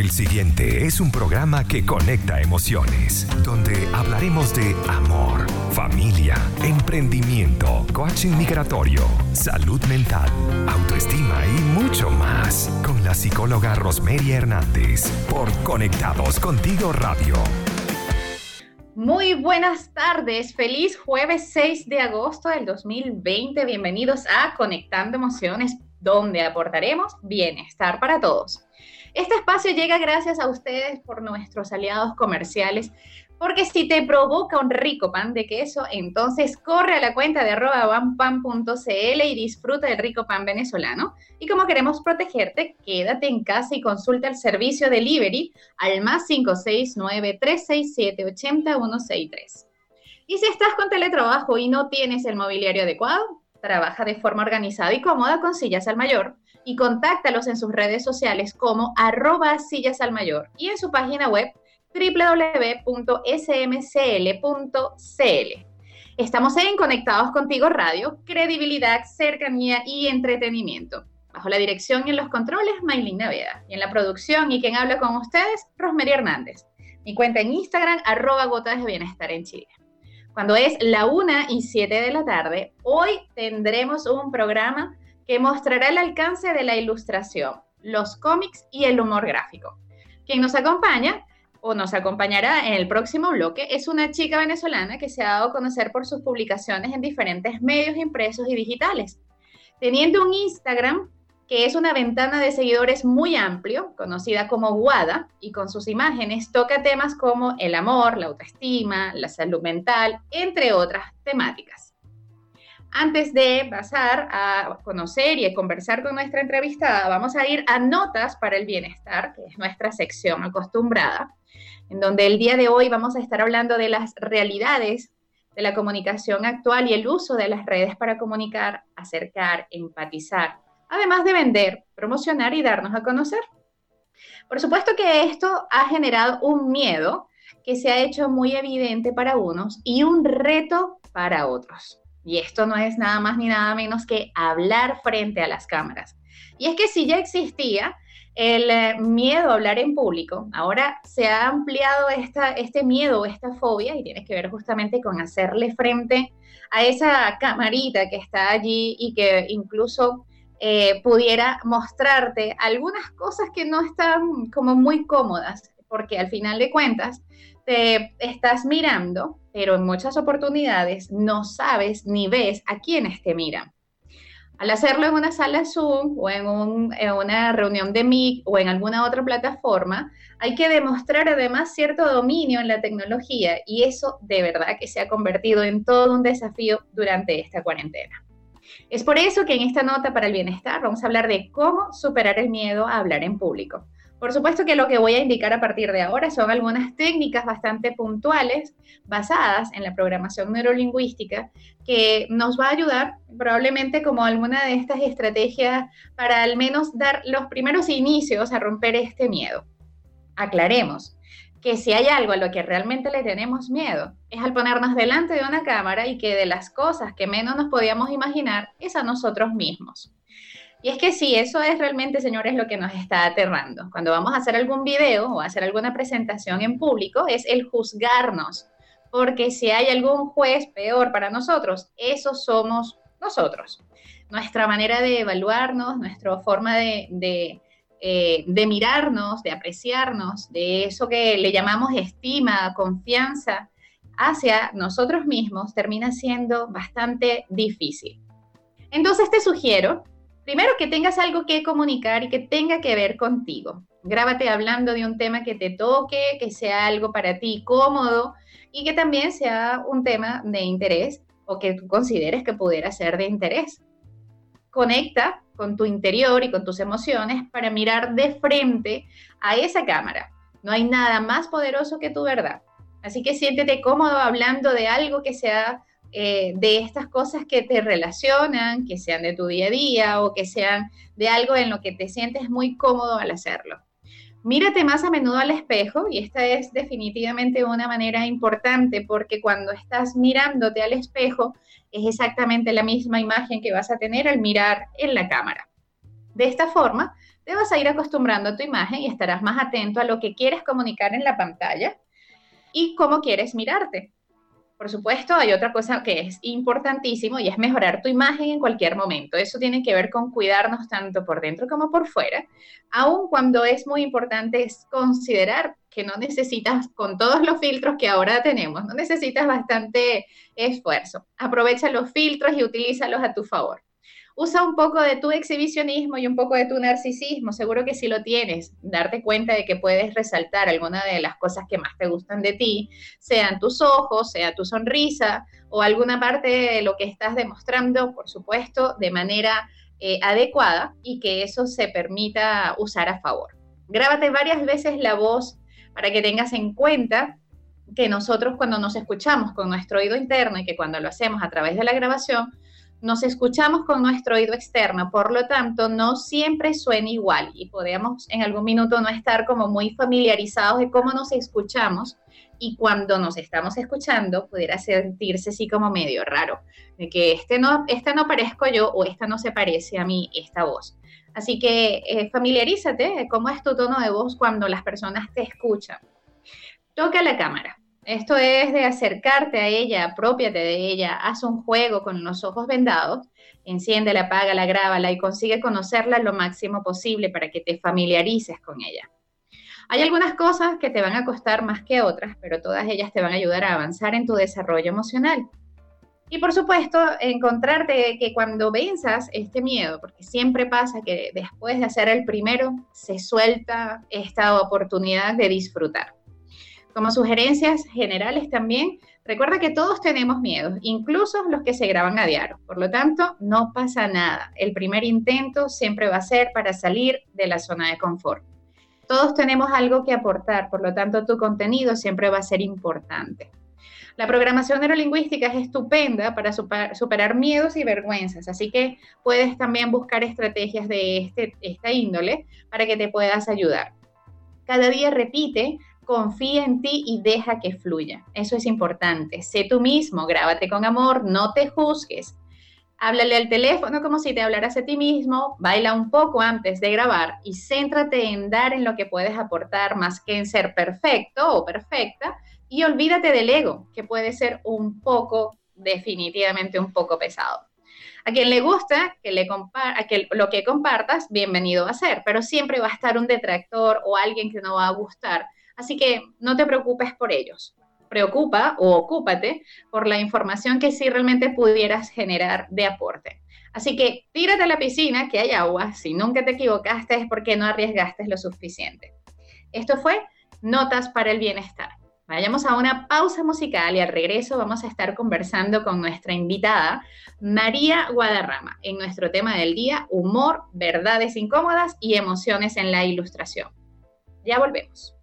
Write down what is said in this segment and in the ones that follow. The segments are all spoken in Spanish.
El siguiente es un programa que conecta emociones, donde hablaremos de amor, familia, emprendimiento, coaching migratorio, salud mental, autoestima y mucho más con la psicóloga Rosmeria Hernández por Conectados Contigo Radio. Muy buenas tardes, feliz jueves 6 de agosto del 2020. Bienvenidos a Conectando Emociones, donde aportaremos bienestar para todos. Este espacio llega gracias a ustedes por nuestros aliados comerciales, porque si te provoca un rico pan de queso, entonces corre a la cuenta de arroba y disfruta del rico pan venezolano. Y como queremos protegerte, quédate en casa y consulta el servicio delivery al más 569-367-80163. Y si estás con teletrabajo y no tienes el mobiliario adecuado, trabaja de forma organizada y cómoda con sillas al mayor y contáctalos en sus redes sociales como arroba sillas al mayor y en su página web www.smcl.cl. Estamos en Conectados Contigo Radio, credibilidad, cercanía y entretenimiento. Bajo la dirección y en los controles, Maylin Naveda. Y en la producción y quien habla con ustedes, Rosmery Hernández. Mi cuenta en Instagram, arroba gotas de bienestar en Chile. Cuando es la 1 y 7 de la tarde, hoy tendremos un programa que mostrará el alcance de la ilustración, los cómics y el humor gráfico. Quien nos acompaña o nos acompañará en el próximo bloque es una chica venezolana que se ha dado a conocer por sus publicaciones en diferentes medios impresos y digitales. Teniendo un Instagram que es una ventana de seguidores muy amplio, conocida como Guada, y con sus imágenes toca temas como el amor, la autoestima, la salud mental, entre otras temáticas. Antes de pasar a conocer y a conversar con nuestra entrevistada, vamos a ir a Notas para el Bienestar, que es nuestra sección acostumbrada, en donde el día de hoy vamos a estar hablando de las realidades de la comunicación actual y el uso de las redes para comunicar, acercar, empatizar, además de vender, promocionar y darnos a conocer. Por supuesto que esto ha generado un miedo que se ha hecho muy evidente para unos y un reto para otros. Y esto no es nada más ni nada menos que hablar frente a las cámaras. Y es que si ya existía el eh, miedo a hablar en público, ahora se ha ampliado esta, este miedo, esta fobia, y tiene que ver justamente con hacerle frente a esa camarita que está allí y que incluso eh, pudiera mostrarte algunas cosas que no están como muy cómodas, porque al final de cuentas estás mirando pero en muchas oportunidades no sabes ni ves a quiénes te miran. Al hacerlo en una sala Zoom o en, una reunión de Meet o en alguna otra plataforma, hay que demostrar además cierto dominio en la tecnología y eso de verdad que se ha convertido en todo un desafío durante esta cuarentena. Es por eso que en esta nota para el bienestar vamos a hablar de cómo superar el miedo a hablar en público. Por supuesto que lo que voy a indicar a partir de ahora son algunas técnicas bastante puntuales basadas en la programación neurolingüística que nos va a ayudar probablemente como alguna de estas estrategias para al menos dar los primeros inicios a romper este miedo. Aclaremos que si hay algo a lo que realmente le tenemos miedo es al ponernos delante de una cámara y que de las cosas que menos nos podíamos imaginar es a nosotros mismos. Y es que sí, eso es realmente, señores, lo que nos está aterrando. Cuando vamos a hacer algún video o hacer alguna presentación en público, es el juzgarnos. Porque si hay algún juez peor para nosotros, esos somos nosotros. Nuestra manera de evaluarnos, nuestra forma de, de, eh, mirarnos, de apreciarnos, de eso que le llamamos estima, confianza hacia nosotros mismos, termina siendo bastante difícil. Entonces te sugiero Primero, que tengas algo que comunicar y que tenga que ver contigo. Grábate hablando de un tema que te toque, que sea algo para ti cómodo y que también sea un tema de interés o que tú consideres que pudiera ser de interés. Conecta con tu interior y con tus emociones para mirar de frente a esa cámara. No hay nada más poderoso que tu verdad. Así que siéntete cómodo hablando de algo que sea eh, de estas cosas que te relacionan, que sean de tu día a día o que sean de algo en lo que te sientes muy cómodo al hacerlo. Mírate más a menudo al espejo y esta es definitivamente una manera importante porque cuando estás mirándote al espejo es exactamente la misma imagen que vas a tener al mirar en la cámara. De esta forma, te vas a ir acostumbrando a tu imagen y estarás más atento a lo que quieres comunicar en la pantalla y cómo quieres mirarte. Por supuesto, hay otra cosa que es importantísimo y es mejorar tu imagen en cualquier momento. Eso tiene que ver con cuidarnos tanto por dentro como por fuera, aun cuando es muy importante es considerar que no necesitas, con todos los filtros que ahora tenemos, no necesitas bastante esfuerzo. Aprovecha los filtros y utilízalos a tu favor usa un poco de tu exhibicionismo y un poco de tu narcisismo, seguro que si lo tienes, darte cuenta de que puedes resaltar alguna de las cosas que más te gustan de ti, sean tus ojos, sea tu sonrisa o alguna parte de lo que estás demostrando, por supuesto, de manera eh, adecuada y que eso se permita usar a favor. Grábate varias veces la voz para que tengas en cuenta que nosotros cuando nos escuchamos con nuestro oído interno y que cuando lo hacemos a través de la grabación, nos escuchamos con nuestro oído externo, por lo tanto, no siempre suena igual y podemos en algún minuto no estar como muy familiarizados de cómo nos escuchamos y cuando nos estamos escuchando pudiera sentirse así como medio raro, de que este no, esta no parezco yo o esta no se parece a mí, esta voz. Así que eh, familiarízate de cómo es tu tono de voz cuando las personas te escuchan. Toca la cámara. Esto es de acercarte a ella, apropiate de ella, haz un juego con los ojos vendados, enciéndela, apágala, grábala y consigue conocerla lo máximo posible para que te familiarices con ella. Hay algunas cosas que te van a costar más que otras, pero todas ellas te van a ayudar a avanzar en tu desarrollo emocional. Y por supuesto, encontrarte que cuando venzas este miedo, porque siempre pasa que después de hacer el primero, se suelta esta oportunidad de disfrutar. Como sugerencias generales también, recuerda que todos tenemos miedos, incluso los que se graban a diario. Por lo tanto, no pasa nada. El primer intento siempre va a ser para salir de la zona de confort. Todos tenemos algo que aportar, por lo tanto, tu contenido siempre va a ser importante. La programación neurolingüística es estupenda para superar miedos y vergüenzas, así que puedes también buscar estrategias de este, esta índole para que te puedas ayudar. Cada día repite confía en ti y deja que fluya. Eso es importante. Sé tú mismo, grábate con amor, no te juzgues. Háblale al teléfono como si te hablaras a ti mismo, baila un poco antes de grabar y céntrate en dar en lo que puedes aportar más que en ser perfecto o perfecta y olvídate del ego, que puede ser un poco, definitivamente un poco pesado. A quien le gusta que, le que lo que compartas, bienvenido va a ser, pero siempre va a estar un detractor o alguien que no va a gustar Así que no te preocupes por ellos. Preocupa o ocúpate por la información que sí realmente pudieras generar de aporte. Así que tírate a la piscina, que hay agua. Si nunca te equivocaste es porque no arriesgaste lo suficiente. Esto fue Notas para el Bienestar. Vayamos a una pausa musical y al regreso vamos a estar conversando con nuestra invitada, María Guadarrama, en nuestro tema del día, humor, verdades incómodas y emociones en la ilustración. Ya volvemos.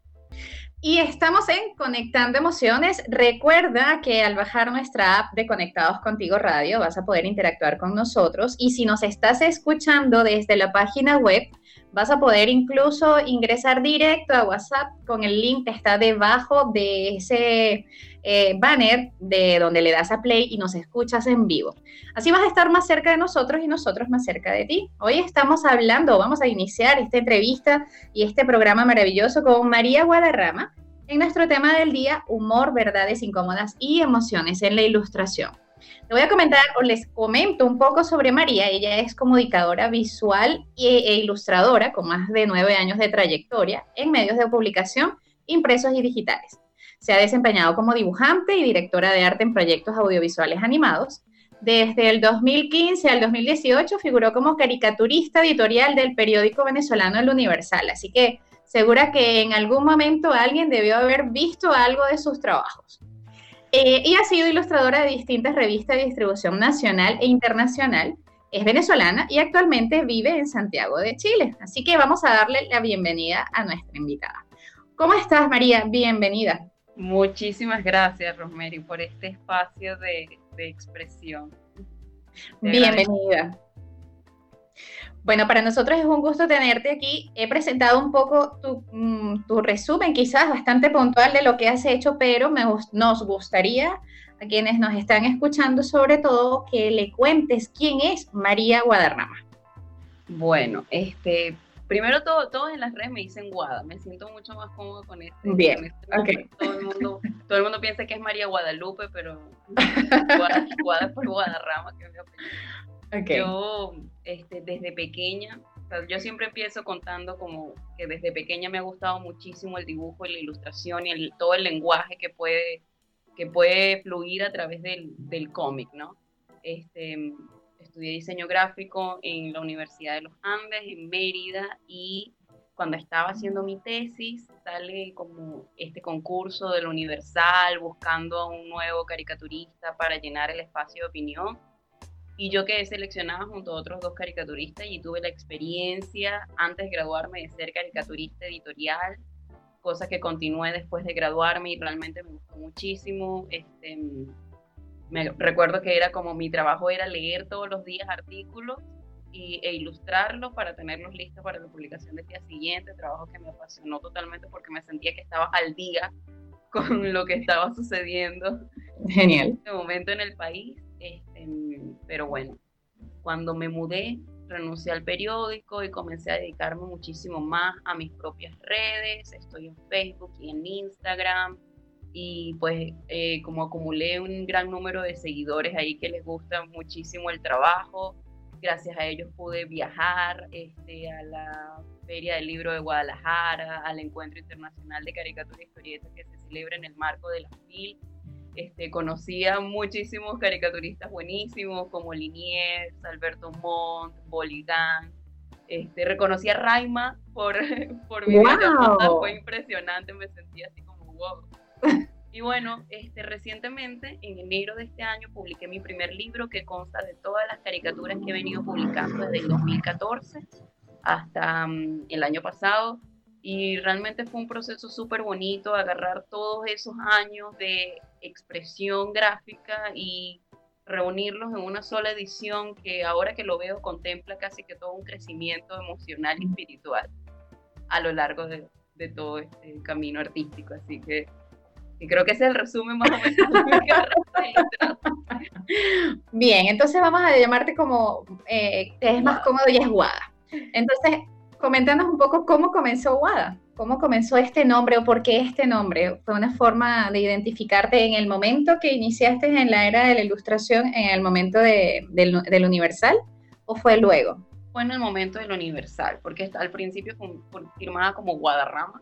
Y estamos en Conectando Emociones. Recuerda que al bajar nuestra app de Conectados Contigo Radio vas a poder interactuar con nosotros y si nos estás escuchando desde la página web, vas a poder incluso ingresar directo a WhatsApp con el link que está debajo de ese eh, banner de donde le das a play y nos escuchas en vivo. Así vas a estar más cerca de nosotros y nosotros más cerca de ti. Hoy estamos hablando, vamos a iniciar esta entrevista y este programa maravilloso con María Guadarrama en nuestro tema del día, humor, verdades incómodas y emociones en la ilustración. Le voy a comentar o les comento un poco sobre María. Ella es comunicadora visual e ilustradora con más de nueve años de trayectoria en medios de publicación impresos y digitales. Se ha desempeñado como dibujante y directora de arte en proyectos audiovisuales animados. Desde el 2015 al 2018 figuró como caricaturista editorial del periódico venezolano El Universal. Así que segura que en algún momento alguien debió haber visto algo de sus trabajos. Eh, y ha sido ilustradora de distintas revistas de distribución nacional e internacional. Es venezolana y actualmente vive en Santiago de Chile. Así que vamos a darle la bienvenida a nuestra invitada. ¿Cómo estás, María? Bienvenida. Muchísimas gracias, Rosemary, por este espacio de, expresión. Bienvenida. Bueno, para nosotros es un gusto tenerte aquí. He presentado un poco tu, mm, resumen, quizás bastante puntual de lo que has hecho, pero nos gustaría a quienes nos están escuchando, sobre todo, que le cuentes quién es María Guadarrama. Bueno, este, primero todo, todos en las redes me dicen Guada, me siento mucho más cómodo con este. Bien, este todo, el mundo, todo el mundo piensa que es María Guadalupe, pero Guada, es por Guadarrama, que es mi apellido. Yo, este, desde pequeña, yo siempre empiezo contando como que desde pequeña me ha gustado muchísimo el dibujo y la ilustración y el, todo el lenguaje que puede, que puede fluir a través del, del cómic, ¿no? Este, estudié diseño gráfico en la Universidad de los Andes, en Mérida, y cuando estaba haciendo mi tesis sale como este concurso del Universal buscando a un nuevo caricaturista para llenar el espacio de opinión y yo quedé seleccionada junto a otros dos caricaturistas y tuve la experiencia antes de graduarme de ser caricaturista editorial, cosa que continué después de graduarme y realmente me gustó muchísimo. Este, me recuerdo que era como mi trabajo era leer todos los días artículos y, e ilustrarlos para tenerlos listos para la publicación del día siguiente, trabajo que me apasionó totalmente porque me sentía que estaba al día con lo que estaba sucediendo Genial. en este momento en el país este, pero bueno, cuando me mudé, renuncié al periódico y comencé a dedicarme muchísimo más a mis propias redes. Estoy en Facebook y en Instagram. Y pues eh, como acumulé un gran número de seguidores ahí que les gusta muchísimo el trabajo, gracias a ellos pude viajar este, a la Feria del Libro de Guadalajara, al Encuentro Internacional de Caricatura y Historieta que se celebra en el marco de la FIL este, conocía muchísimos caricaturistas buenísimos como Liniers, Alberto Montt, Boligán. Este, reconocí a Raima por, por mi wow. fue impresionante, me sentía así como wow. Y bueno, este, recientemente, en enero de este año, publiqué mi primer libro que consta de todas las caricaturas que he venido publicando desde el 2014 hasta um, el año pasado. Y realmente fue un proceso súper bonito agarrar todos esos años de expresión gráfica y reunirlos en una sola edición que ahora que lo veo contempla casi que todo un crecimiento emocional y espiritual a lo largo de, de todo este camino artístico. Así que, creo que ese es el resumen más o menos carrera Bien, entonces vamos a llamarte como eh, es más cómodo y es Guada. Entonces, coméntanos un poco cómo comenzó Guada. ¿Cómo comenzó este nombre o por qué este nombre? ¿Fue una forma de identificarte en el momento que iniciaste en la era de la ilustración, en el momento de, del, Universal, o fue luego? Fue en el momento del Universal, porque al principio fue firmada como Guadarrama,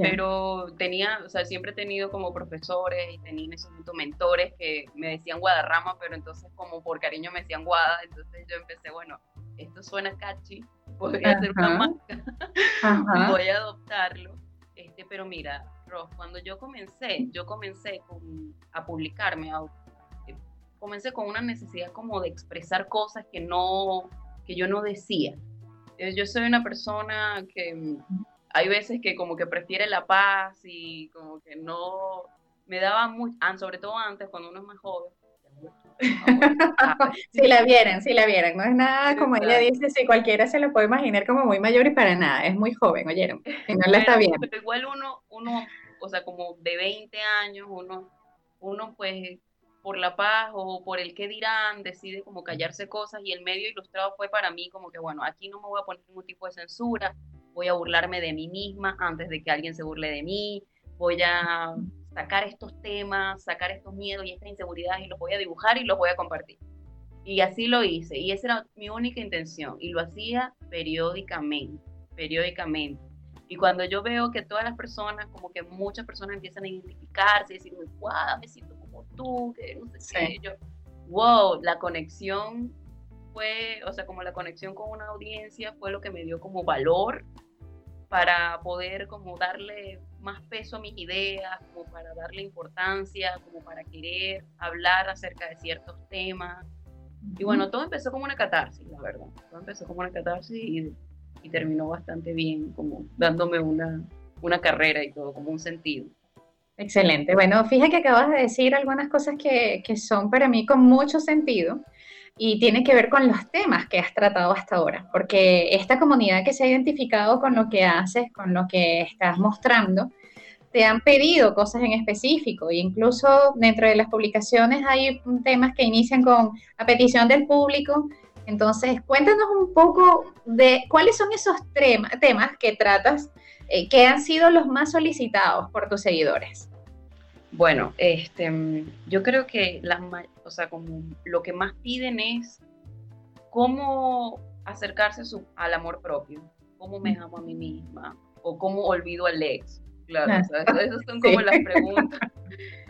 pero tenía, o sea, siempre he tenido como profesores y tenía en ese momento mentores que me decían Guadarrama, pero entonces como por cariño me decían Guada, entonces yo empecé, bueno, esto suena catchy, podría ser una marca, voy a adoptarlo. Este, pero mira, Ross, cuando yo comencé, yo comencé a publicarme, eh, comencé con una necesidad como de expresar cosas que no, que yo no decía. Eh, yo soy una persona que mm, hay veces que como que prefiere la paz y como que no me daba muy, sobre todo antes cuando uno es más joven, si la vieran, si la vieran, no es nada como ella dice, si cualquiera se lo puede imaginar como muy mayor y para nada, es muy joven, oyeron, y no la está viendo. Pero igual uno, uno, o sea, como de 20 años, uno, uno pues por la paz o por el que dirán, decide como callarse cosas y el medio ilustrado fue para mí como que, bueno, aquí no me voy a poner ningún tipo de censura, voy a burlarme de mí misma antes de que alguien se burle de mí, voy a sacar estos temas, sacar estos miedos y estas inseguridades y los voy a dibujar y los voy a compartir. Y así lo hice, y esa era mi única intención, y lo hacía periódicamente, periódicamente. Y cuando yo veo que todas las personas, como que muchas personas empiezan a identificarse y decir, wow, me siento como tú, que no sé qué, yo, wow, la conexión fue, o sea, como la conexión con una audiencia fue lo que me dio como valor para poder como darle más peso a mis ideas, como para darle importancia, como para querer hablar acerca de ciertos temas. Y bueno, todo empezó como una catarsis, la verdad. Todo empezó como una catarsis y, y terminó bastante bien, como dándome una, una carrera y todo, como un sentido. Excelente. Bueno, fíjate que acabas de decir algunas cosas que, que son para mí con mucho sentido y tiene que ver con los temas que has tratado hasta ahora, porque esta comunidad que se ha identificado con lo que haces, con lo que estás mostrando, te han pedido cosas en específico e incluso dentro de las publicaciones hay temas que inician con a petición del público Entonces, cuéntanos un poco de cuáles son esos temas que tratas eh, que han sido los más solicitados por tus seguidores. Bueno, este, yo creo que las, o sea, como lo que más piden es cómo acercarse al amor propio, cómo me amo a mí misma o cómo olvido al ex. Claro, esas son como las preguntas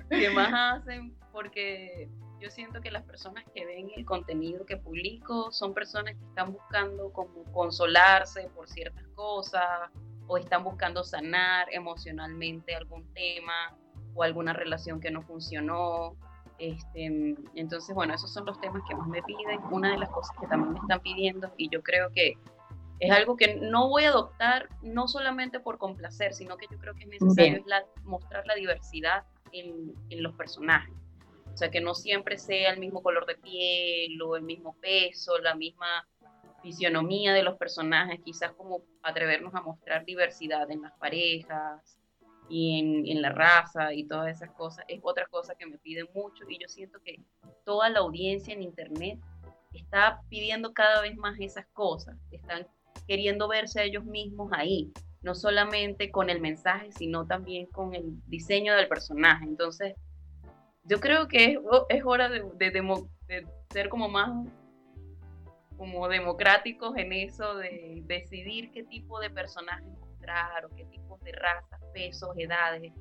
que más hacen porque yo siento que las personas que ven el contenido que publico son personas que están buscando como consolarse por ciertas cosas o están buscando sanar emocionalmente algún tema o alguna relación que no funcionó. Este, entonces, bueno, esos son los temas que más me piden. Una de las cosas que también me están pidiendo, y yo creo que es algo que no voy a adoptar, no solamente por complacer, sino que yo creo que es necesario es mostrar la diversidad en, en, los personajes. O sea, que no siempre sea el mismo color de piel o el mismo peso, la misma fisionomía de los personajes, quizás como atrevernos a mostrar diversidad en las parejas, y en, la raza y todas esas cosas, es otra cosa que me piden mucho y yo siento que toda la audiencia en Internet está pidiendo cada vez más esas cosas, están queriendo verse a ellos mismos ahí, no solamente con el mensaje, sino también con el diseño del personaje. Entonces, yo creo que es, hora de, de ser como más como democráticos en eso de decidir qué tipo de personajes mostrar o qué tipos de razas, pesos, edades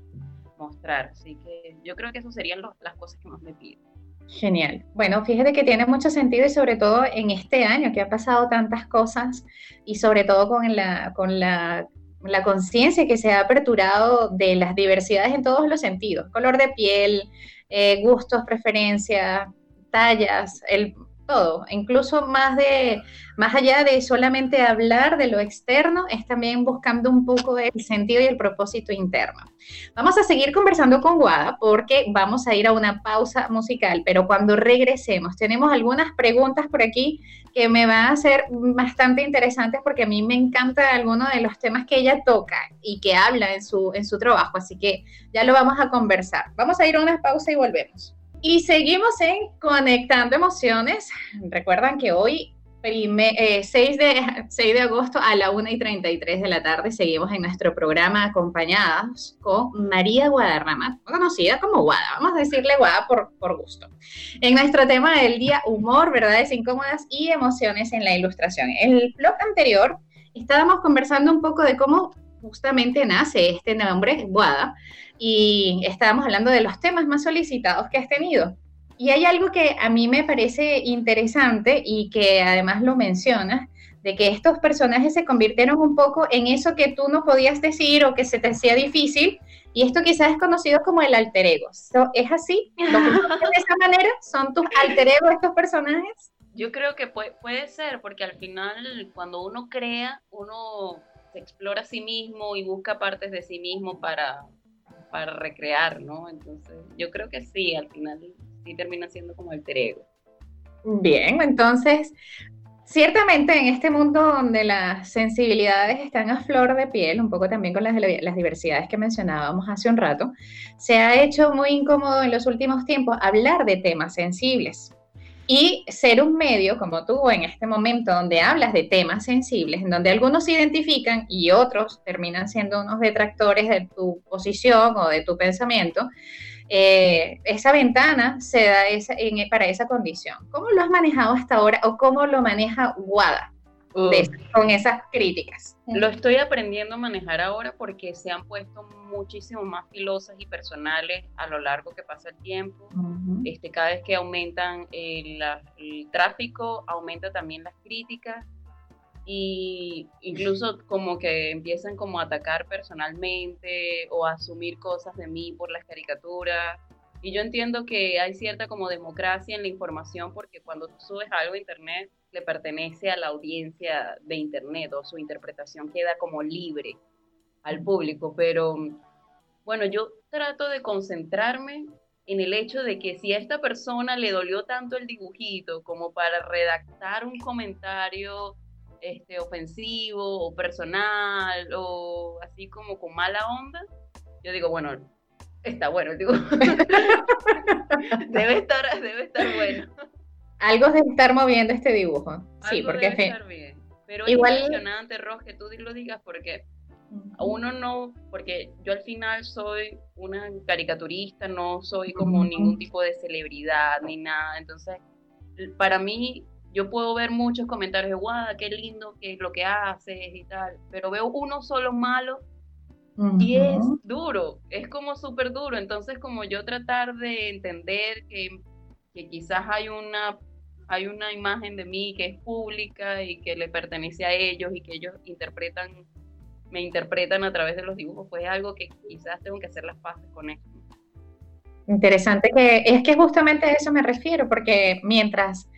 mostrar. Así que yo creo que eso serían las cosas que más me piden. Genial. Bueno, fíjate que tiene mucho sentido y sobre todo en este año que ha pasado tantas cosas y sobre todo con la, con la, la conciencia que se ha aperturado de las diversidades en todos los sentidos, color de piel, eh, gustos, preferencias, tallas, el todo, incluso más de más allá de solamente hablar de lo externo, es también buscando un poco el sentido y el propósito interno. Vamos a seguir conversando con Guada porque vamos a ir a una pausa musical, pero cuando regresemos tenemos algunas preguntas por aquí que me van a ser bastante interesantes porque a mí me encanta alguno de los temas que ella toca y que habla en su, en su trabajo, así que ya lo vamos a conversar. Vamos a ir a una pausa y volvemos. Y seguimos en Conectando Emociones. Recuerdan que hoy, 6, eh, de, 6 de agosto a la 1 y 33 de la tarde, seguimos en nuestro programa acompañados con María Guadarrama, conocida como Guada. Vamos a decirle Guada por, por gusto. En nuestro tema del día, humor, verdades incómodas y emociones en la ilustración. En el blog anterior estábamos conversando un poco de cómo justamente nace este nombre, Guada, y estábamos hablando de los temas más solicitados que has tenido. Y hay algo que a mí me parece interesante y que además lo mencionas, de que estos personajes se convirtieron un poco en eso que tú no podías decir o que se te hacía difícil, y esto quizás es conocido como el alter ego. ¿Es así? ¿Lo de esa manera? ¿Son tus alter ego estos personajes? Yo creo que puede, puede ser, porque al final cuando uno crea, uno se explora a sí mismo y busca partes de sí mismo para, para recrear, ¿no? Entonces, yo creo que sí, al final sí termina siendo como el ego. Bien, entonces, ciertamente en este mundo donde las sensibilidades están a flor de piel, un poco también con las, las diversidades que mencionábamos hace un rato, se ha hecho muy incómodo en los últimos tiempos hablar de temas sensibles. Y ser un medio como tú en este momento donde hablas de temas sensibles, en donde algunos se identifican y otros terminan siendo unos detractores de tu posición o de tu pensamiento, eh, esa ventana se da para esa condición. ¿Cómo lo has manejado hasta ahora o cómo lo maneja WADA? Con esas críticas. Lo estoy aprendiendo a manejar ahora porque se han puesto muchísimo más filosas y personales a lo largo que pasa el tiempo. este, cada vez que aumentan el, el, tráfico, aumenta también las críticas y incluso como que empiezan como a atacar personalmente o a asumir cosas de mí por las caricaturas y yo entiendo que hay cierta como democracia en la información porque cuando tú subes algo a internet le pertenece a la audiencia de internet o su interpretación queda como libre al público, pero bueno, yo trato de concentrarme en el hecho de que si a esta persona le dolió tanto el dibujito como para redactar un comentario este, ofensivo o personal o así como con mala onda, yo digo, bueno, está bueno, digo. debe, estar, debe estar bueno. Algo de estar moviendo este dibujo. Sí, porque debe estar bien. Pero igual es impresionante, Ros, que tú lo digas porque uno no, porque yo al final soy una caricaturista, no soy como ningún tipo de celebridad ni nada. Entonces, para mí, yo puedo ver muchos comentarios de guada, qué lindo que es lo que haces y tal, pero veo uno solo malo y es duro, es como súper duro. Entonces, como yo tratar de entender que, que quizás hay una hay una imagen de mí que es pública y que le pertenece a ellos y que ellos interpretan me interpretan a través de los dibujos, pues es algo que quizás tengo que hacer las paces con esto. Interesante que es que justamente a eso me refiero, porque mientras,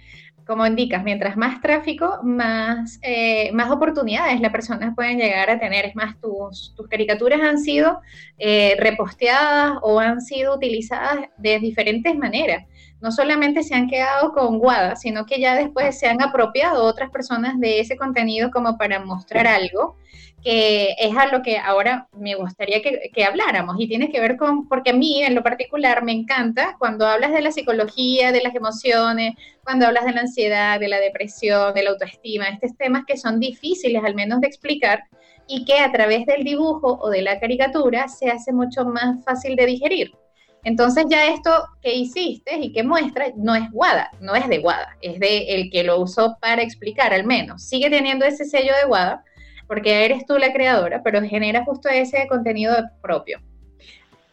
como indicas, mientras más tráfico, más, eh, más oportunidades las personas pueden llegar a tener. Es más, tus, tus caricaturas han sido eh, reposteadas o han sido utilizadas de diferentes maneras. No solamente se han quedado con Guada, sino que ya después se han apropiado otras personas de ese contenido como para mostrar algo que es a lo que ahora me gustaría que, habláramos y tiene que ver con, porque a mí en lo particular me encanta cuando hablas de la psicología, de las emociones, cuando hablas de la ansiedad, de la depresión, de la autoestima, estos temas que son difíciles al menos de explicar y que a través del dibujo o de la caricatura se hace mucho más fácil de digerir. Entonces ya esto que hiciste y que muestras no es Guada, no es de Guada, es de el que lo usó para explicar al menos. Sigue teniendo ese sello de Guada, porque eres tú la creadora, pero genera justo ese contenido propio.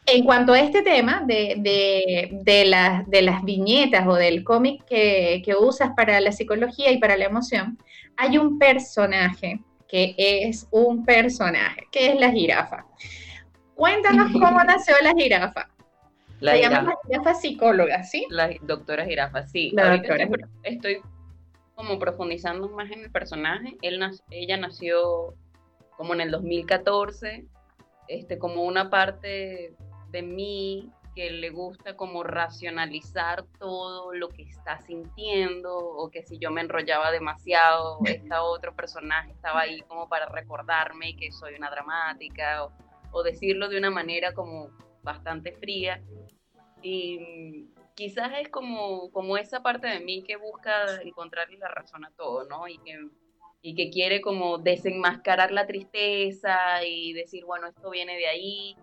En cuanto a este tema de, de, las viñetas o del cómic que, usas para la psicología y para la emoción, hay un personaje que es un personaje, que es la jirafa. Cuéntanos cómo nació la jirafa. La Se llama la jirafa psicóloga, ¿sí? La doctora jirafa, sí. La doctora. estoy como profundizando más en el personaje. Él, ella nació como en el 2014, este, como una parte de mí que le gusta como racionalizar todo lo que está sintiendo o que si yo me enrollaba demasiado, esta otro personaje estaba ahí como para recordarme que soy una dramática o, o decirlo de una manera como bastante fría. Y quizás es como, como esa parte de mí que busca encontrarle la razón a todo, ¿no? Y que, y que quiere como desenmascarar la tristeza y decir, bueno, esto viene de ahí,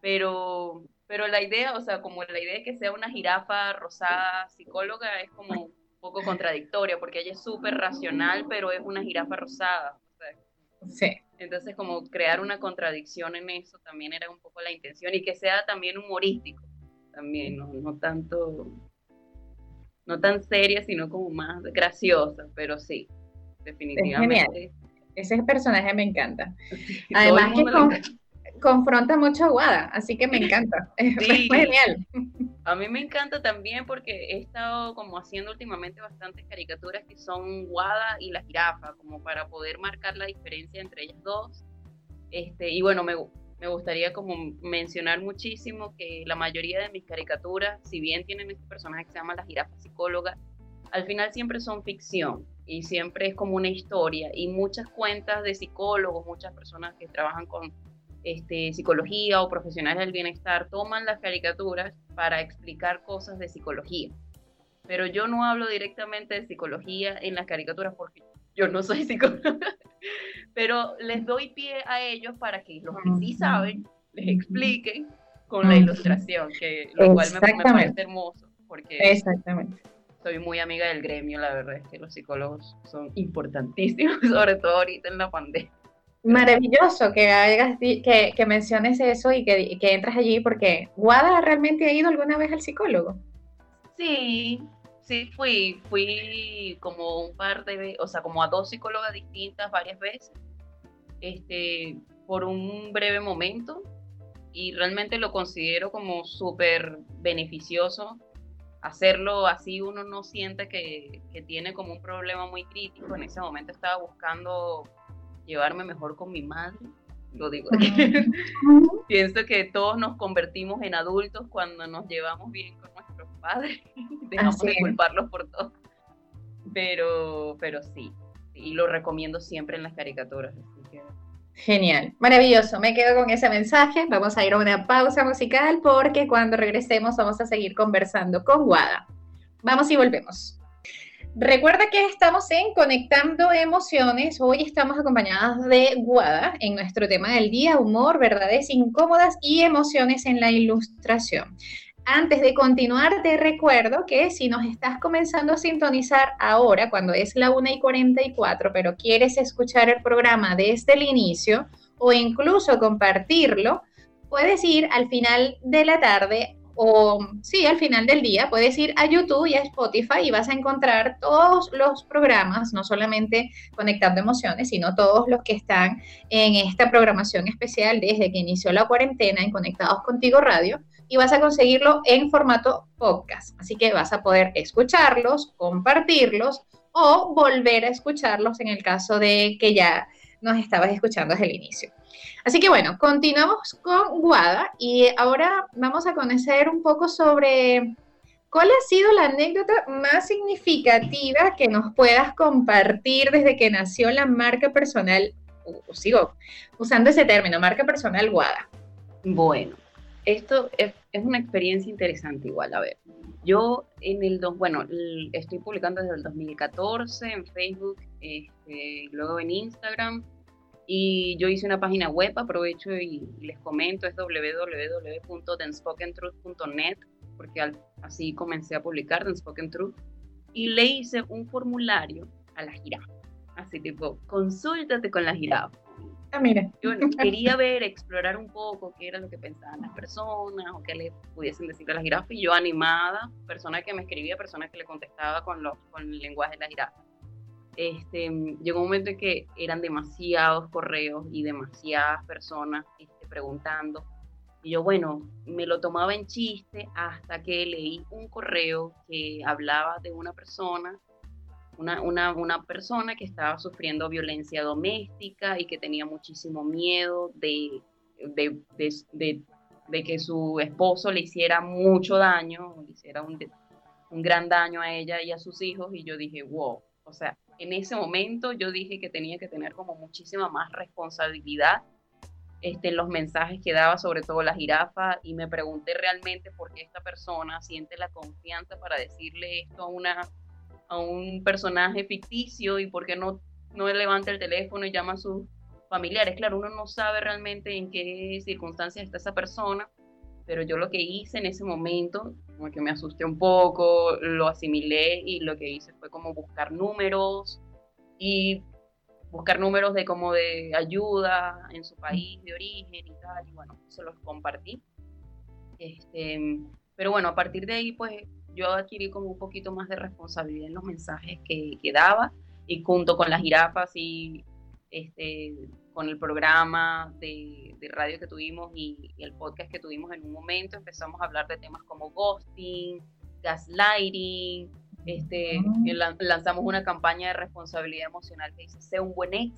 pero, pero la idea, o sea, como la idea de que sea una jirafa rosada psicóloga es como un poco contradictoria, porque ella es súper racional, pero es una jirafa rosada. Sí. Entonces, como crear una contradicción en eso también era un poco la intención y que sea también humorístico también, no, tanto, no tan seria, sino como más graciosa, pero sí, definitivamente. Ese personaje me encanta. Además que confronta mucho a Guada, así que me encanta. Es genial. A mí me encanta también porque he estado como haciendo últimamente bastantes caricaturas que son Guada y la jirafa, como para poder marcar la diferencia entre ellas dos. Este, y bueno, me, me gustaría como mencionar muchísimo que la mayoría de mis caricaturas, si bien tienen este personaje que se llama la jirafa psicóloga, al final siempre son ficción y siempre es como una historia y muchas cuentas de psicólogos, muchas personas que trabajan con este, psicología o profesionales del bienestar toman las caricaturas para explicar cosas de psicología. Pero yo no hablo directamente de psicología en las caricaturas porque yo no soy psicóloga, pero les doy pie a ellos para que los que sí saben les expliquen con la ilustración, que lo cual me, parece hermoso, porque Exactamente. soy muy amiga del gremio, la verdad es que los psicólogos son importantísimos, sobre todo ahorita en la pandemia. Maravilloso que hagas que, menciones eso y que, que entras allí, porque ¿Guada realmente ha ido alguna vez al psicólogo? Sí, sí fui, fui como un par de o sea, como a dos psicólogas distintas varias veces, este, por un breve momento, y realmente lo considero como súper beneficioso hacerlo así uno no siente que, que, tiene como un problema muy crítico. En ese momento estaba buscando llevarme mejor con mi madre, lo digo. Pienso que todos nos convertimos en adultos cuando nos llevamos bien con nuestros padres, dejamos de culparlos por todo. Pero, pero sí, y lo recomiendo siempre en las caricaturas. Genial, maravilloso. Me quedo con ese mensaje. Vamos a ir a una pausa musical porque cuando regresemos vamos a seguir conversando con Guada. Vamos y volvemos. Recuerda que estamos en Conectando Emociones. Hoy estamos acompañadas de Guada en nuestro tema del día, humor, verdades incómodas y emociones en la ilustración. Antes de continuar, te recuerdo que si nos estás comenzando a sintonizar ahora, cuando es la 1 y 44, pero quieres escuchar el programa desde el inicio o incluso compartirlo, puedes ir al final de la tarde o sí, al final del día puedes ir a YouTube y a Spotify y vas a encontrar todos los programas, no solamente Conectando Emociones, sino todos los que están en esta programación especial desde que inició la cuarentena en Conectados Contigo Radio y vas a conseguirlo en formato podcast. Así que vas a poder escucharlos, compartirlos o volver a escucharlos en el caso de que ya nos estabas escuchando desde el inicio. Así que bueno, continuamos con Guada y ahora vamos a conocer un poco sobre cuál ha sido la anécdota más significativa que nos puedas compartir desde que nació la marca personal, sigo usando ese término, marca personal Guada. Bueno, esto es, una experiencia interesante igual, a ver. Yo en el, bueno, estoy publicando desde el 2014 en Facebook, este, luego en Instagram, y yo hice una página web, aprovecho y, les comento, es www.denspokentruth.net, porque así comencé a publicar Denspoken Truth. Y le hice un formulario a la jirafa. Así tipo, consúltate con la jirafa. Ah, mira. Yo quería ver, explorar un poco qué era lo que pensaban las personas o qué le pudiesen decir a la jirafa. Y yo animada, persona que me escribía, persona que le contestaba con, los, con el lenguaje de la jirafa este, llegó un momento en que eran demasiados correos y demasiadas personas este, preguntando. Y yo, bueno, me lo tomaba en chiste hasta que leí un correo que hablaba de una persona, una, una, una persona que estaba sufriendo violencia doméstica y que tenía muchísimo miedo de, de, de, de que su esposo le hiciera mucho daño, le hiciera un, un gran daño a ella y a sus hijos. Y yo dije, wow, o sea, en ese momento yo dije que tenía que tener como muchísima más responsabilidad este, en los mensajes que daba, sobre todo la jirafa, y me pregunté realmente por qué esta persona siente la confianza para decirle esto a, una, a un personaje ficticio y por qué no, no levanta el teléfono y llama a sus familiares. Claro, uno no sabe realmente en qué circunstancias está esa persona, pero yo lo que hice en ese momento, como que me asusté un poco, lo asimilé y lo que hice fue como buscar números y buscar números de como de ayuda en su país de origen y tal, y bueno, se los compartí. Este, pero bueno, a partir de ahí, pues yo adquirí como un poquito más de responsabilidad en los mensajes que, que daba y junto con las jirafas y este, con el programa de, radio que tuvimos y, el podcast que tuvimos en un momento, empezamos a hablar de temas como ghosting, gaslighting, este, lanzamos una campaña de responsabilidad emocional que dice, sé un buen ex,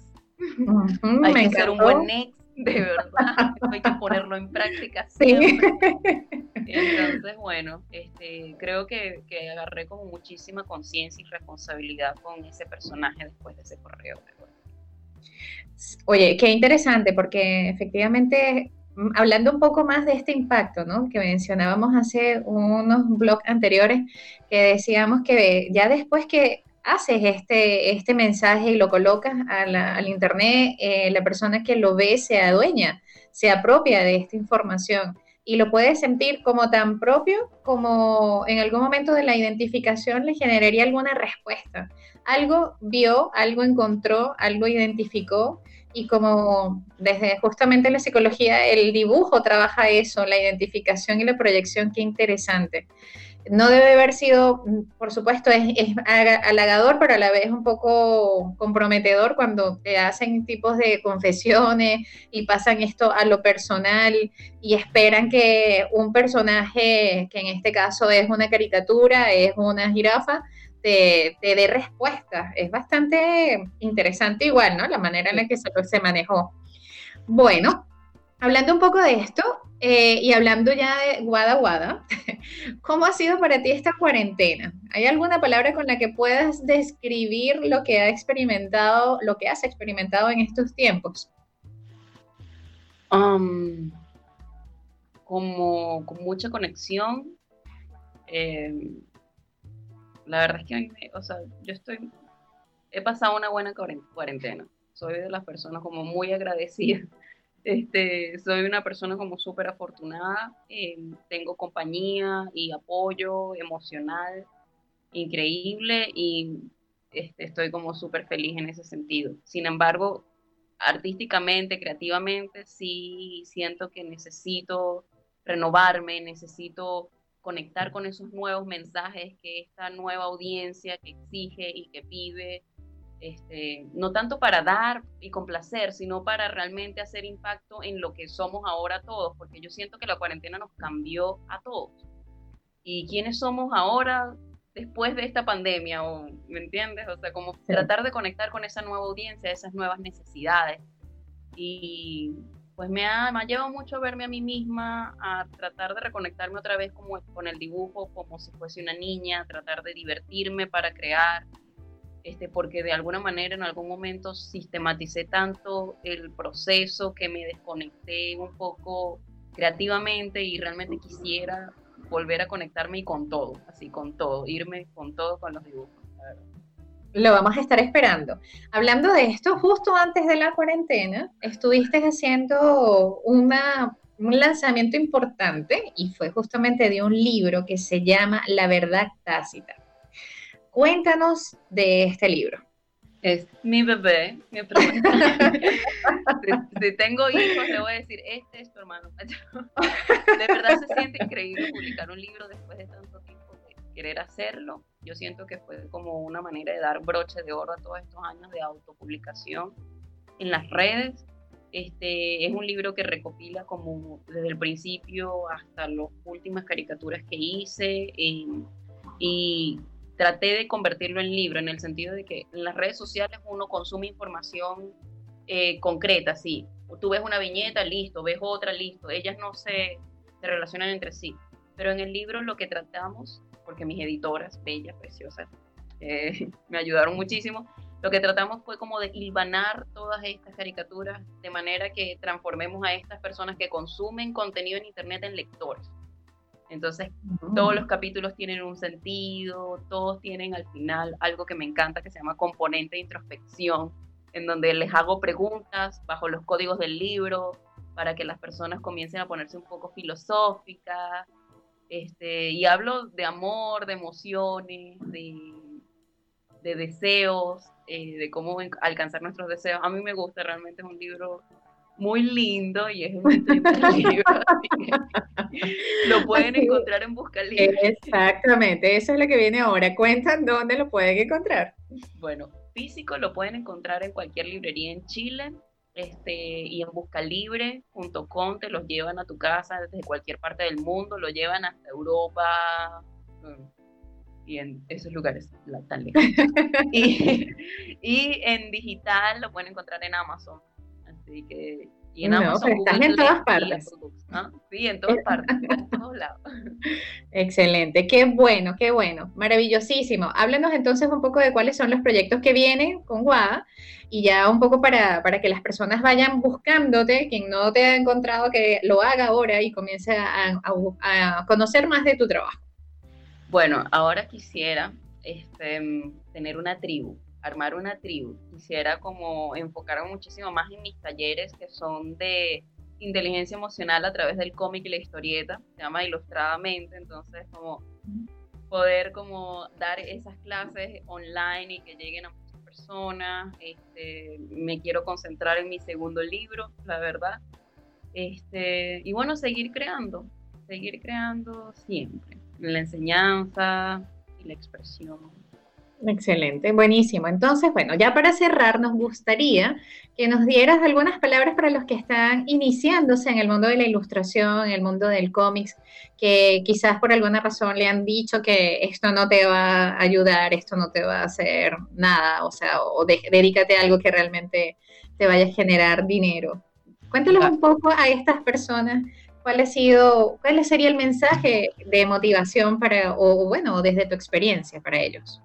hay que ser un buen ex, de verdad, hay que ponerlo en práctica siempre. Entonces, bueno, este, creo que, que agarré como muchísima conciencia y responsabilidad con ese personaje después de ese correo. Oye, qué interesante, porque efectivamente, mm, hablando un poco más de este impacto, ¿no? Que mencionábamos hace unos blogs anteriores, que decíamos que ya después que haces este, este mensaje y lo colocas al internet, eh, la persona que lo ve se adueña, se apropia de esta información y lo puede sentir como tan propio como en algún momento de la identificación le generaría alguna respuesta. Algo vio, algo encontró, algo identificó y como desde justamente la psicología el dibujo trabaja eso, la identificación y la proyección, qué interesante. No debe haber sido, por supuesto, es, halagador, pero a la vez un poco comprometedor cuando te hacen tipos de confesiones y pasan esto a lo personal y esperan que un personaje, que en este caso es una caricatura, es una jirafa, te, dé respuesta. Es bastante interesante igual, ¿no? La manera en la que se, se manejó. Bueno, hablando un poco de esto eh, y hablando ya de Guada Guada, ¿cómo ha sido para ti esta cuarentena? ¿Hay alguna palabra con la que puedas describir lo que ha experimentado, lo que has experimentado en estos tiempos? Como con mucha conexión, eh, La verdad es que o sea, yo estoy, he pasado una buena cuarentena. Soy de las personas como muy agradecidas. Este, soy una persona como súper afortunada. Eh, tengo compañía y apoyo emocional increíble y este, estoy como súper feliz en ese sentido. Sin embargo, artísticamente, creativamente, sí siento que necesito renovarme, necesito conectar con esos nuevos mensajes que esta nueva audiencia que exige y que pide, este, no tanto para dar y complacer, sino para realmente hacer impacto en lo que somos ahora todos, porque yo siento que la cuarentena nos cambió a todos. ¿Y quiénes somos ahora después de esta pandemia? O, ¿Me entiendes? O sea, como tratar de conectar con esa nueva audiencia, esas nuevas necesidades. Y pues me ha, me ha llevado mucho a verme a mí misma, a tratar de reconectarme otra vez como, con el dibujo, como si fuese una niña, tratar de divertirme para crear, este, porque de alguna manera en algún momento sistematicé tanto el proceso que me desconecté un poco creativamente y realmente quisiera volver a conectarme y con todo, así con todo, irme con todo con los dibujos. Lo vamos a estar esperando. Hablando de esto, justo antes de la cuarentena, estuviste haciendo una, un lanzamiento importante y fue justamente de un libro que se llama La verdad tácita. Cuéntanos de este libro. Es mi bebé, mi si, tengo hijos, le voy a decir, este es tu hermano. De verdad se siente increíble publicar un libro después de tanto tiempo de querer hacerlo yo siento que fue como una manera de dar broche de oro a todos estos años de autopublicación en las redes. Este, es un libro que recopila como desde el principio hasta las últimas caricaturas que hice em, y traté de convertirlo en libro en el sentido de que en las redes sociales uno consume información eh, concreta, sí. Tú ves una viñeta, listo, ves otra, listo. Ellas no se, se relacionan entre sí. Pero en el libro lo que tratamos porque mis editoras, bellas, preciosas, eh, me ayudaron muchísimo. Lo que tratamos fue como de hilvanar todas estas caricaturas de manera que transformemos a estas personas que consumen contenido en Internet en lectores. Entonces, todos los capítulos tienen un sentido, todos tienen al final algo que me encanta que se llama componente de introspección, en donde les hago preguntas bajo los códigos del libro para que las personas comiencen a ponerse un poco filosóficas, este, y hablo de amor, de emociones, de, deseos, eh, de cómo alcanzar nuestros deseos. A mí me gusta, realmente es un libro muy lindo y es un libro. lo pueden encontrar en Busca Exactamente, eso es lo que viene ahora. Cuentan dónde lo pueden encontrar. Bueno, físico lo pueden encontrar en cualquier librería en Chile este, y en buscalibre.com te los llevan a tu casa desde cualquier parte del mundo, lo llevan hasta Europa mm, y en esos lugares tan lejos. y, y, en digital lo pueden encontrar en Amazon. Así que y en Amazon, están en todas partes. Sí, en todas partes, en todos lados. Excelente, qué bueno, qué bueno, maravillosísimo. Háblenos entonces un poco de cuáles son los proyectos que vienen con WADA y ya un poco para, para que las personas vayan buscándote, quien no te ha encontrado, que lo haga ahora y comience a, a, conocer más de tu trabajo. Bueno, ahora quisiera este, tener una tribu armar una tribu. Quisiera como enfocar muchísimo más en mis talleres que son de inteligencia emocional a través del cómic y la historieta, se llama Ilustradamente, entonces como poder como dar esas clases online y que lleguen a muchas personas. Este, me quiero concentrar en mi segundo libro, la verdad. Este, y bueno, seguir creando, seguir creando siempre, la enseñanza y la expresión. Excelente, buenísimo. Entonces, bueno, ya para cerrar, nos gustaría que nos dieras algunas palabras para los que están iniciándose en el mundo de la ilustración, en el mundo del cómics, que quizás por alguna razón le han dicho que esto no te va a ayudar, esto no te va a hacer nada, o sea, o dedícate a algo que realmente te vaya a generar dinero. Cuéntanos un poco a estas personas cuál ha sido, cuál sería el mensaje de motivación para, o bueno, desde tu experiencia para ellos.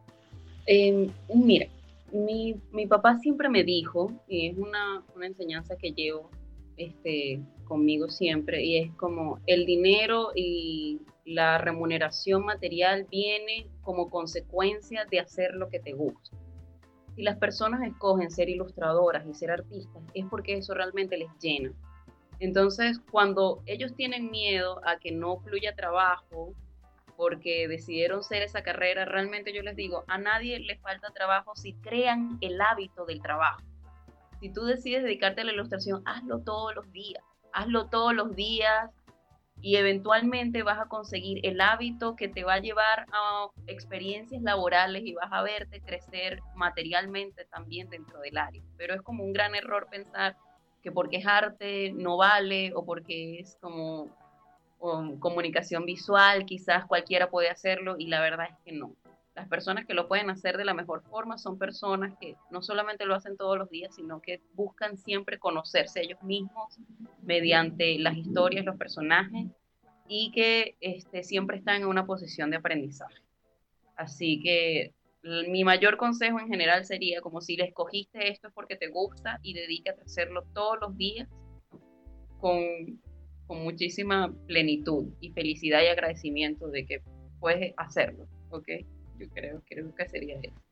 Eh, mira, mi, mi, papá siempre me dijo, y es una, una, enseñanza que llevo, este, conmigo siempre y es como el dinero y la remuneración material viene como consecuencia de hacer lo que te gusta. Si las personas escogen ser ilustradoras y ser artistas, es porque eso realmente les llena. Entonces, cuando ellos tienen miedo a que no fluya trabajo, porque decidieron ser esa carrera, realmente yo les digo, a nadie le falta trabajo si crean el hábito del trabajo. Si tú decides dedicarte a la ilustración, hazlo todos los días, hazlo todos los días, y eventualmente vas a conseguir el hábito que te va a llevar a experiencias laborales y vas a verte crecer materialmente también dentro del área. Pero es como un gran error pensar que porque es arte no vale o porque es como comunicación visual, quizás cualquiera puede hacerlo y la verdad es que no. Las personas que lo pueden hacer de la mejor forma son personas que no solamente lo hacen todos los días, sino que buscan siempre conocerse ellos mismos mediante las historias, los personajes y que este, siempre están en una posición de aprendizaje. Así que mi mayor consejo en general sería como si le escogiste esto es porque te gusta y dedícate a hacerlo todos los días con, con muchísima plenitud y felicidad y agradecimiento de que puedes hacerlo, ¿ok? Yo creo, creo que sería eso.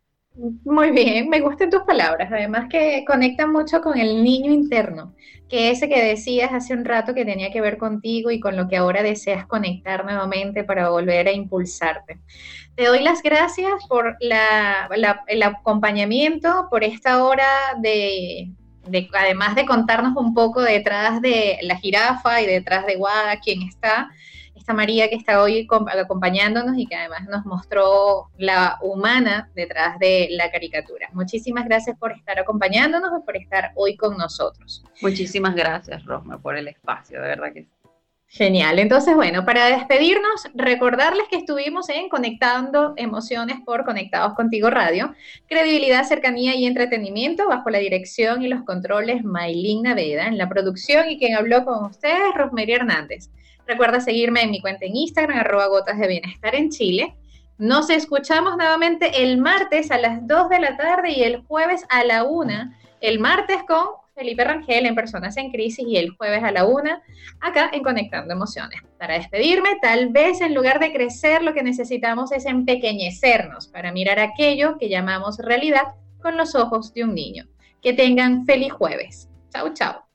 Muy bien, me gustan tus palabras, además que conectan mucho con el niño interno, que ese que decías hace un rato que tenía que ver contigo y con lo que ahora deseas conectar nuevamente para volver a impulsarte. Te doy las gracias por el acompañamiento, por esta hora de, de, además de contarnos un poco detrás de la jirafa y detrás de Wada, quién está esta María que está hoy acompañándonos y que además nos mostró la humana detrás de la caricatura. Muchísimas gracias por estar acompañándonos y por estar hoy con nosotros. Muchísimas gracias, Rosma, por el espacio, de verdad que sí. Genial. Entonces, bueno, para despedirnos, recordarles que estuvimos en Conectando Emociones por Conectados Contigo Radio, credibilidad, cercanía y entretenimiento bajo la dirección y los controles Maylin Naveda, en la producción y quien habló con ustedes, Rosmery Hernández. Recuerda seguirme en mi cuenta en Instagram, arroba gotas de bienestar en Chile. Nos escuchamos nuevamente el martes a las 2 de la tarde y el jueves a la 1. El martes con Felipe Rangel en Personas en Crisis y el jueves a la 1 acá en Conectando Emociones. Para despedirme, tal vez en lugar de crecer lo que necesitamos es empequeñecernos para mirar aquello que llamamos realidad con los ojos de un niño. Que tengan feliz jueves. Chau, chau.